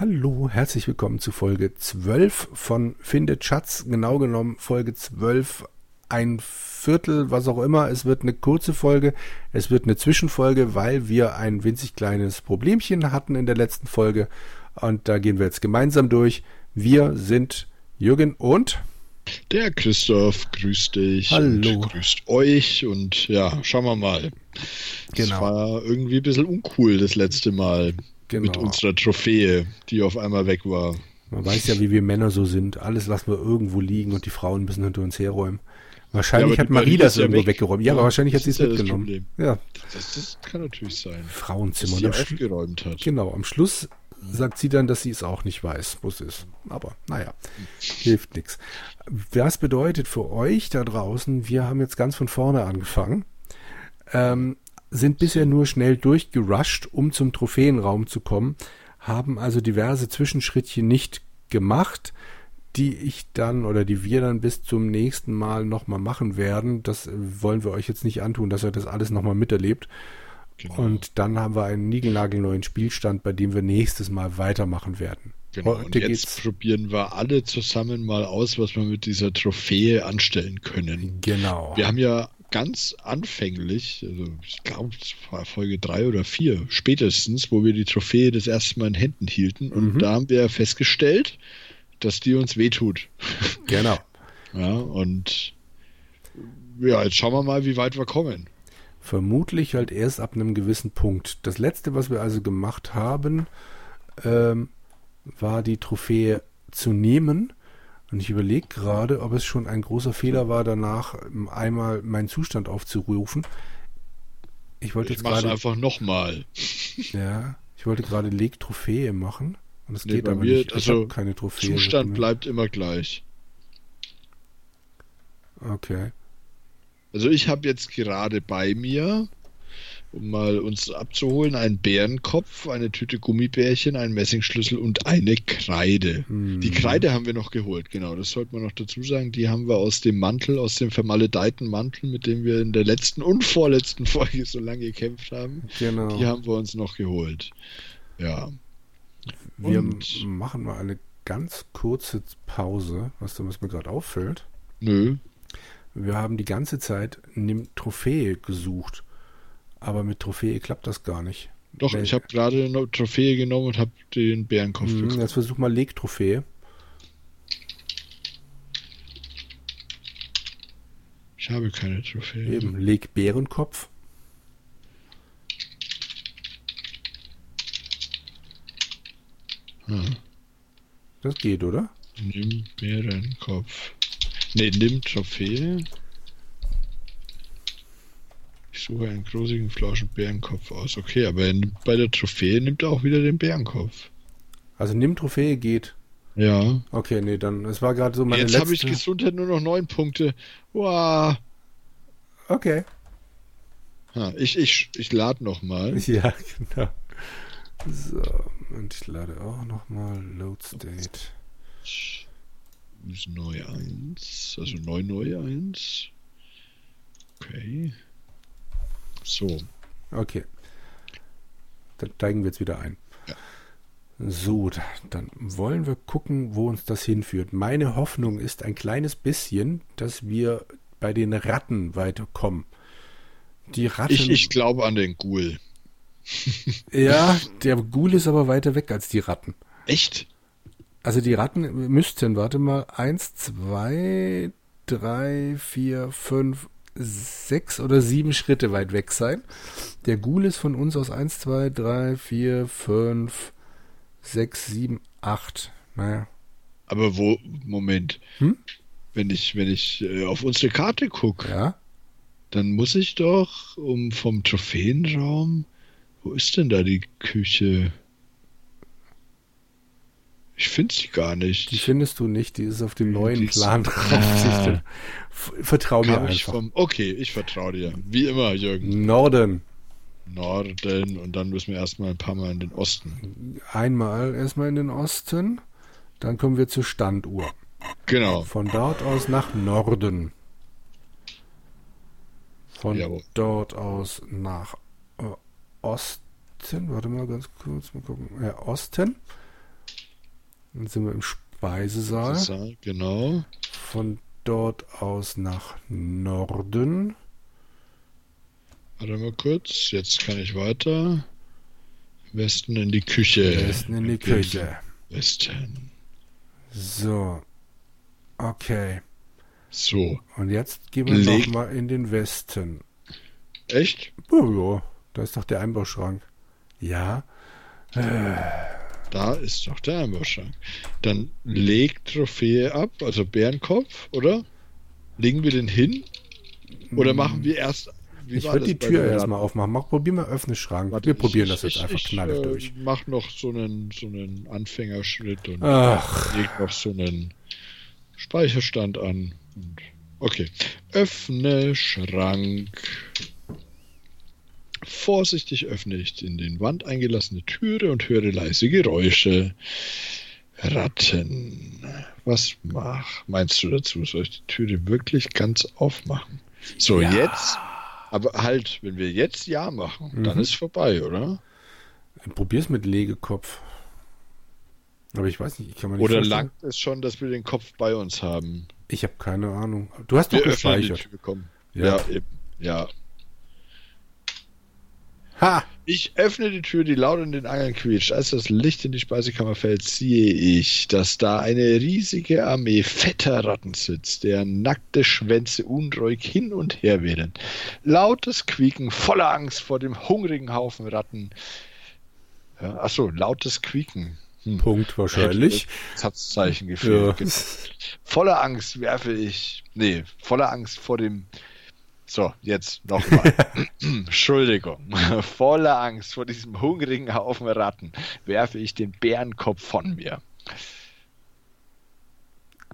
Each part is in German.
Hallo, herzlich willkommen zu Folge 12 von Findet Schatz. Genau genommen Folge 12, ein Viertel, was auch immer. Es wird eine kurze Folge, es wird eine Zwischenfolge, weil wir ein winzig kleines Problemchen hatten in der letzten Folge. Und da gehen wir jetzt gemeinsam durch. Wir sind Jürgen und der Christoph, grüßt dich. Hallo. Und grüßt euch und ja, schauen wir mal. Genau. Es war irgendwie ein bisschen uncool das letzte Mal genau. mit unserer Trophäe, die auf einmal weg war. Man weiß ja, wie wir Männer so sind. Alles lassen wir irgendwo liegen und die Frauen müssen hinter uns herräumen. Wahrscheinlich ja, hat Marie das ja irgendwo weg. weggeräumt. Ja, aber wahrscheinlich hat sie es ja mitgenommen. Ja. Das, das, kann natürlich sein. Frauenzimmer. Dass sie aufgeräumt hat. Genau, am Schluss sagt sie dann, dass sie es auch nicht weiß, wo es ist. Aber naja, hilft nichts. Was bedeutet für euch da draußen, wir haben jetzt ganz von vorne angefangen, ähm, sind bisher nur schnell durchgerusht, um zum Trophäenraum zu kommen, haben also diverse Zwischenschrittchen nicht gemacht, die ich dann oder die wir dann bis zum nächsten Mal nochmal machen werden. Das wollen wir euch jetzt nicht antun, dass ihr das alles nochmal miterlebt. Genau. Und dann haben wir einen niegelnagelneuen Spielstand, bei dem wir nächstes Mal weitermachen werden. Genau, Heute und jetzt geht's. probieren wir alle zusammen mal aus, was wir mit dieser Trophäe anstellen können. Genau. Wir haben ja ganz anfänglich, also ich glaube, es war Folge 3 oder 4, spätestens, wo wir die Trophäe das erste Mal in Händen hielten. Und mhm. da haben wir festgestellt, dass die uns wehtut. Genau. ja, und ja, jetzt schauen wir mal, wie weit wir kommen. Vermutlich halt erst ab einem gewissen Punkt. Das letzte, was wir also gemacht haben, ähm, war die Trophäe zu nehmen. Und ich überlege gerade, ob es schon ein großer Fehler war, danach einmal meinen Zustand aufzurufen. Ich wollte ich jetzt gerade einfach nochmal. Ja, ich wollte gerade Leg Trophäe machen und es nee, geht aber mir, nicht. Ich also keine Trophäe. Zustand bleibt immer gleich. Okay. Also ich habe jetzt gerade bei mir, um mal uns abzuholen, einen Bärenkopf, eine Tüte Gummibärchen, einen Messingschlüssel und eine Kreide. Hm. Die Kreide haben wir noch geholt, genau, das sollte man noch dazu sagen. Die haben wir aus dem Mantel, aus dem vermaledeiten Mantel, mit dem wir in der letzten und vorletzten Folge so lange gekämpft haben. Genau. Die haben wir uns noch geholt. Ja. Wir und machen mal eine ganz kurze Pause, was, was mir gerade auffällt. Nö, wir haben die ganze Zeit eine Trophäe gesucht. Aber mit Trophäe klappt das gar nicht. Doch, Weil, ich habe gerade eine Trophäe genommen und habe den Bärenkopf mh, bekommen. Jetzt versuch mal Leg-Trophäe. Ich habe keine Trophäe. Eben, Leg Bärenkopf. Hm. Das geht, oder? Nimm Bärenkopf. Ne, nimm Trophäe. Ich suche einen grosigen Flauschenbärenkopf aus. Okay, aber bei der Trophäe nimmt er auch wieder den Bärenkopf. Also nimm Trophäe geht. Ja. Okay, nee, dann, es war gerade so meine Jetzt habe ich Gesundheit nur noch neun Punkte. Wow. Okay. Ha, ich ich, ich lade nochmal. Ja, genau. So, und ich lade auch nochmal Load State neu 1, also neu neu 1. Okay. So. Okay. Dann steigen wir jetzt wieder ein. Ja. So, dann wollen wir gucken, wo uns das hinführt. Meine Hoffnung ist ein kleines bisschen, dass wir bei den Ratten weiterkommen. Die Ratten. Ich, ich glaube an den Ghoul. ja, der Ghoul ist aber weiter weg als die Ratten. Echt? Also die Ratten müssten, warte mal, eins, zwei, drei, vier, fünf, sechs oder sieben Schritte weit weg sein. Der Ghoul ist von uns aus eins, zwei, drei, vier, fünf, sechs, sieben, acht. Naja. Aber wo, Moment. Hm? Wenn ich, wenn ich äh, auf unsere Karte gucke, ja? dann muss ich doch um vom Trophäenraum. Wo ist denn da die Küche? Finde sie gar nicht. Die findest du nicht, die ist auf dem neuen Plan drauf. Ah. Vertrau mir einfach. Vom, okay, ich vertraue dir. Wie immer, Jürgen. Norden. Norden und dann müssen wir erstmal ein paar Mal in den Osten. Einmal erstmal in den Osten, dann kommen wir zur Standuhr. Genau. Von dort aus nach Norden. Von Jawohl. dort aus nach äh, Osten. Warte mal ganz kurz, mal gucken. Ja, Osten. Dann sind wir im Speisesaal. Speisesaal, genau. Von dort aus nach Norden. Warte mal kurz, jetzt kann ich weiter. Westen in die Küche. Westen in die Küche. Westen. So. Okay. So. Und jetzt gehen wir Leg- nochmal in den Westen. Echt? Oh, ja, da ist doch der Einbauschrank. Ja. Da ist doch der Einbauschrank. Dann leg Trophäe ab, also Bärenkopf, oder? Legen wir den hin? Oder machen wir erst. wie Hm. Ich war würde die Tür erstmal aufmachen. Mach, probier mal, öffne Schrank. Warte, wir probieren ich- das jetzt ich- einfach ich, knalle äh, durch. Mach noch so einen, so einen Anfängerschritt und Ach, leg noch so einen Speicherstand an. Und, okay. Öffne Schrank. Vorsichtig öffne ich in den Wand eingelassene Türe und höre leise Geräusche. Ratten. Was mach? Meinst du dazu? Soll ich die Türe wirklich ganz aufmachen? So, Ja. jetzt. Aber halt, wenn wir jetzt Ja machen, dann Mhm. ist vorbei, oder? probier's mit Legekopf. Aber ich weiß nicht, ich kann mir nicht Oder vorstellen. langt es schon, dass wir den Kopf bei uns haben? Ich habe keine Ahnung. Du hast doch Wir die gespeichert. Ja. Ja, eben. Ja. Ha! Ich öffne die Tür, die laut in den Angeln quietscht. Als das Licht in die Speisekammer fällt, sehe ich, dass da eine riesige Armee fetter Ratten sitzt, deren nackte Schwänze unruhig hin und her wedeln. Lautes Quieken, voller Angst vor dem hungrigen Haufen Ratten. Ja, achso, lautes Quieken. Hm. Punkt wahrscheinlich. Satzzeichen Ja. gefehlt. Genau. Voller Angst werfe ich. Nee, voller Angst vor dem. So, jetzt nochmal. Entschuldigung. Voller Angst vor diesem hungrigen Haufen Ratten werfe ich den Bärenkopf von mir.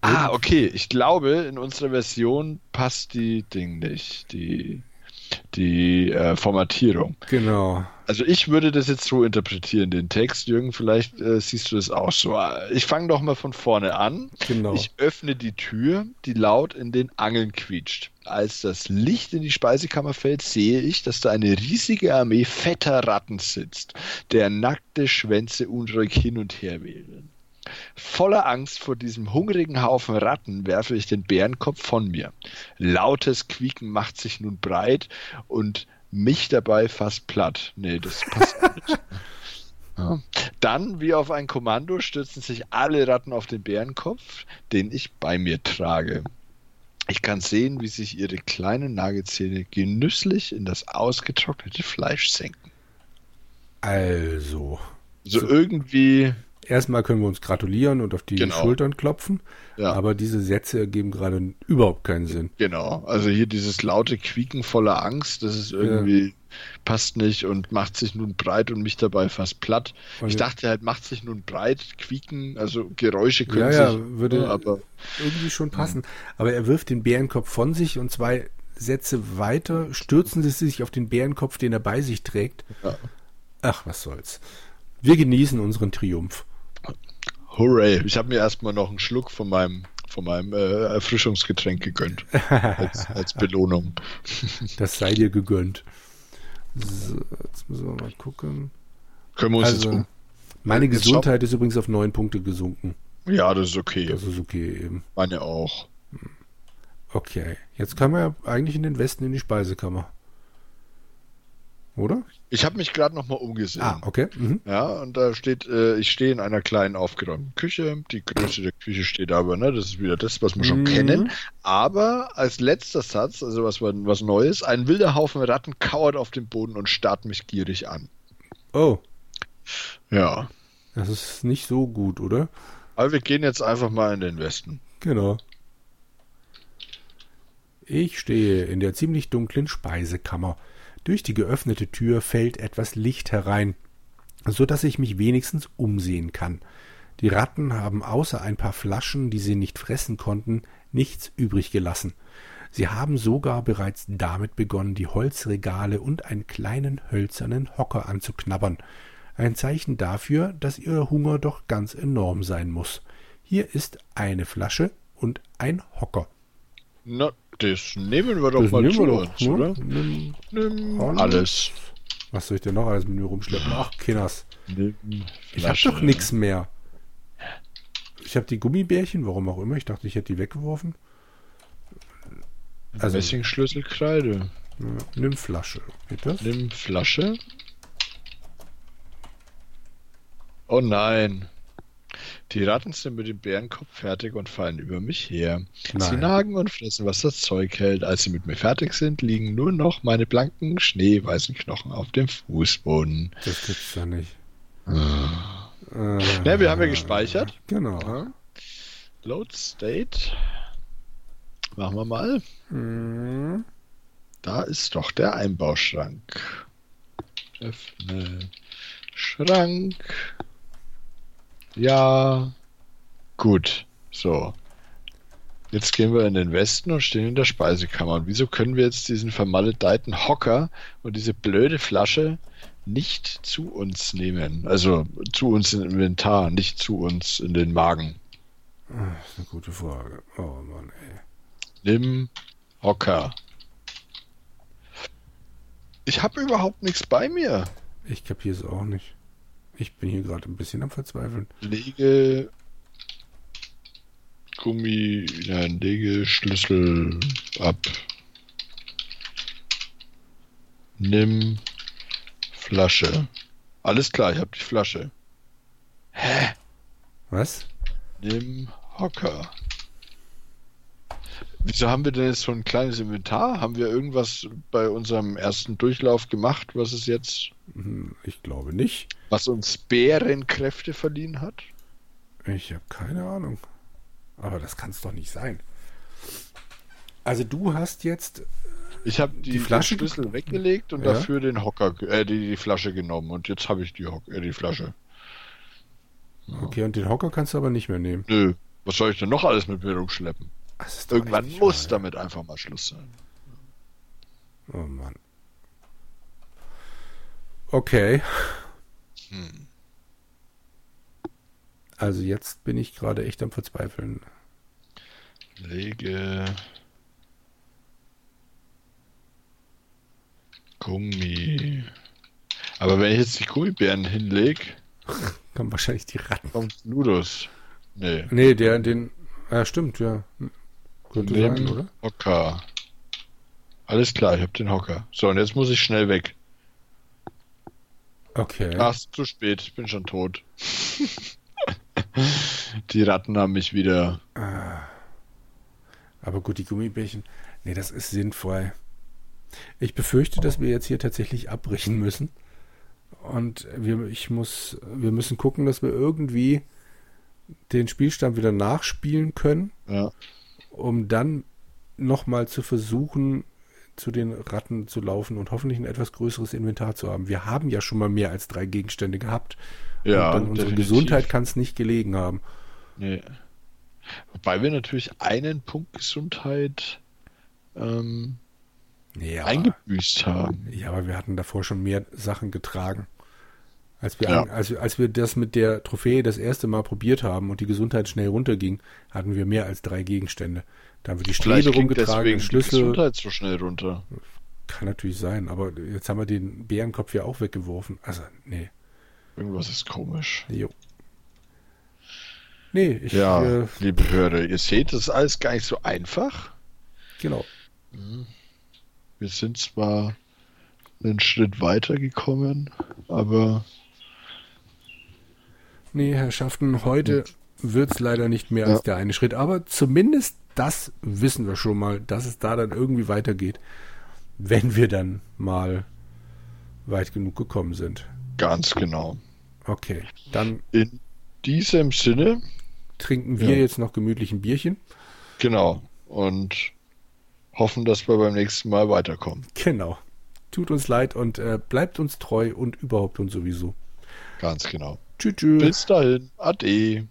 Ah, okay. Ich glaube, in unserer Version passt die Ding nicht. Die, die äh, Formatierung. Genau. Also ich würde das jetzt so interpretieren, den Text. Jürgen, vielleicht äh, siehst du das auch so. Ich fange doch mal von vorne an. Genau. Ich öffne die Tür, die laut in den Angeln quietscht. Als das Licht in die Speisekammer fällt, sehe ich, dass da eine riesige Armee fetter Ratten sitzt, der nackte Schwänze unruhig hin und her wählen. Voller Angst vor diesem hungrigen Haufen Ratten werfe ich den Bärenkopf von mir. Lautes Quieken macht sich nun breit und mich dabei fast platt. Nee, das passt nicht. Ja. Dann, wie auf ein Kommando, stürzen sich alle Ratten auf den Bärenkopf, den ich bei mir trage. Ich kann sehen, wie sich ihre kleinen Nagelzähne genüsslich in das ausgetrocknete Fleisch senken. Also, So, So. irgendwie, erstmal können wir uns gratulieren und auf die Genau. Schultern klopfen. ja. Aber diese Sätze ergeben gerade überhaupt keinen Sinn. Genau, also hier dieses laute Quieken voller Angst, das ist irgendwie, passt nicht und macht sich nun breit und mich dabei fast platt. Und ich dachte halt, macht sich nun breit, Quieken, also Geräusche können Ja, ja, sich, würde- aber irgendwie schon passen. Aber er wirft den Bärenkopf von sich und zwei Sätze weiter stürzen sie sich auf den Bärenkopf, den er bei sich trägt. Ja. Ach, was soll's. Wir genießen unseren Triumph. Hooray, ich habe mir erstmal noch einen Schluck von meinem von meinem äh, Erfrischungsgetränk gegönnt als, als Belohnung. Das sei dir gegönnt. So, jetzt müssen wir mal gucken. Können wir uns Also, jetzt meine jetzt Gesundheit ist übrigens auf neun Punkte gesunken. um. Ja, das ist okay. Das ist okay eben. Meine auch. Okay, jetzt kann man ja eigentlich in den Westen in die Speisekammer. Oder? Ich habe mich gerade noch mal umgesehen. Ah, okay. Mhm. Ja, und da steht, äh, ich stehe in einer kleinen aufgeräumten Küche. Die Größe der Küche steht aber, ne? Das ist wieder das, was wir schon Mhm. kennen. Aber als letzter Satz, also was, was Neues, ein wilder Haufen Ratten kauert auf dem Boden und starrt mich gierig an. Oh, Ja. das ist nicht so gut, oder? Aber wir gehen jetzt einfach mal in den Westen. Genau. Ich stehe in der ziemlich dunklen Speisekammer. Durch die geöffnete Tür fällt etwas Licht herein, so dass ich mich wenigstens umsehen kann. Die Ratten haben außer ein paar Flaschen, die sie nicht fressen konnten, nichts übrig gelassen. Sie haben sogar bereits damit begonnen, die Holzregale und einen kleinen hölzernen Hocker anzuknabbern. Ein Zeichen dafür, dass ihr Hunger doch ganz enorm sein muss. Hier ist eine Flasche und ein Hocker. Na, das nehmen wir doch Das mal nehmen wir uns, ne? oder? Nimm Nimm Alles. Was soll ich denn noch alles mit mir rumschleppen? Ach, Kinders. Ich hab doch nix mehr. Ich habe die Gummibärchen, warum auch immer. Ich dachte, ich hätte die weggeworfen. Also, Messingschlüssel, Kreide. Nimm Flasche. Geht das? Nimm Flasche. Oh nein. Die Ratten sind mit dem Bärenkopf fertig und fallen über mich her. Nein. Sie nagen und fressen, was das Zeug hält. Als sie mit mir fertig sind, liegen nur noch meine blanken, schneeweißen Knochen auf dem Fußboden. Das gibt's ja nicht. Ah. Äh, ja, wir haben ja gespeichert. Genau. Ja. Load State. Machen wir mal. Mhm. Da ist doch der Einbauschrank. Öffne Schrank. Ja. Gut. So. Jetzt gehen wir in den Westen und stehen in der Speisekammer. Und wieso können wir jetzt diesen vermaledeiten Hocker und diese blöde Flasche nicht zu uns nehmen? Also zu uns im Inventar, nicht zu uns in den Magen. Das ist eine gute Frage. Oh Mann, ey. Nimm Hocker. Ich habe überhaupt nichts bei mir. Ich kapiere es auch nicht. Ich bin hier gerade ein bisschen am Verzweifeln. Lege Gummi, nein, lege Schlüssel ab. Nimm Flasche. Alles klar, ich habe die Flasche. Hä? Was? Nimm Hocker. Wieso haben wir denn jetzt so ein kleines Inventar? Haben wir irgendwas bei unserem ersten Durchlauf gemacht, was es jetzt. Hm, ich glaube nicht. Was uns Bärenkräfte verliehen hat? Ich habe keine Ahnung. Aber das kann es doch nicht sein. Also du hast jetzt. Ich habe die, die Flasche Schlüssel weggelegt und ja? dafür den Hocker, äh, die, die Flasche genommen. Und jetzt habe ich die, Hock, äh, die Flasche. Okay, und den Hocker kannst du aber nicht mehr nehmen. Nö. Was soll ich denn noch alles mit mir rumschleppen? Irgendwann muss wahr, damit einfach mal Schluss sein. Oh Mann. Okay. Hm. Also jetzt bin ich gerade echt am Verzweifeln. Lege Gummi. Aber wenn ich jetzt die Gummibären hinlege, kommen wahrscheinlich die Ratten. Kommt Ludus. Nee. Nee, der, den. Ja, stimmt, ja. Könnte Nimm sein, oder? Hocker. Alles klar, ich habe den Hocker. So, und jetzt muss ich schnell weg. Okay. Ach, zu spät, ich bin schon tot. die Ratten haben mich wieder. Ah. Aber gut, die Gummibärchen. Nee, das ist sinnvoll. Ich befürchte, dass wir jetzt hier tatsächlich abbrechen müssen. Und wir, ich muss, wir müssen gucken, dass wir irgendwie den Spielstand wieder nachspielen können. Ja um dann nochmal zu versuchen, zu den Ratten zu laufen und hoffentlich ein etwas größeres Inventar zu haben. Wir haben ja schon mal mehr als drei Gegenstände gehabt. Ja, und unsere Gesundheit kann es nicht gelegen haben. Nee. Wobei wir natürlich einen Punkt Gesundheit ähm, ja, eingebüßt haben. Ja, aber wir hatten davor schon mehr Sachen getragen. Als wir, ja. an, als, als wir das mit der Trophäe das erste Mal probiert haben und die Gesundheit schnell runterging, hatten wir mehr als drei Gegenstände. Da haben wir die Stäbe rumgetragen, Schlüssel. Die Gesundheit so schnell runter. Kann natürlich sein, aber jetzt haben wir den Bärenkopf ja auch weggeworfen. Also, nee. Irgendwas ist komisch. Jo. Nee, ich. Ja, äh, liebe Hörer, ihr seht, das ist alles gar nicht so einfach. Genau. Mhm. Wir sind zwar einen Schritt weiter gekommen, aber Nee, Herrschaften, heute wird es leider nicht mehr ja. als der eine Schritt. Aber zumindest das wissen wir schon mal, dass es da dann irgendwie weitergeht, wenn wir dann mal weit genug gekommen sind. Ganz genau. Okay, dann. In diesem Sinne. Trinken wir ja. jetzt noch gemütlich ein Bierchen. Genau. Und hoffen, dass wir beim nächsten Mal weiterkommen. Genau. Tut uns leid und äh, bleibt uns treu und überhaupt und sowieso. Ganz genau. Tschüss. Bis dahin. Ade.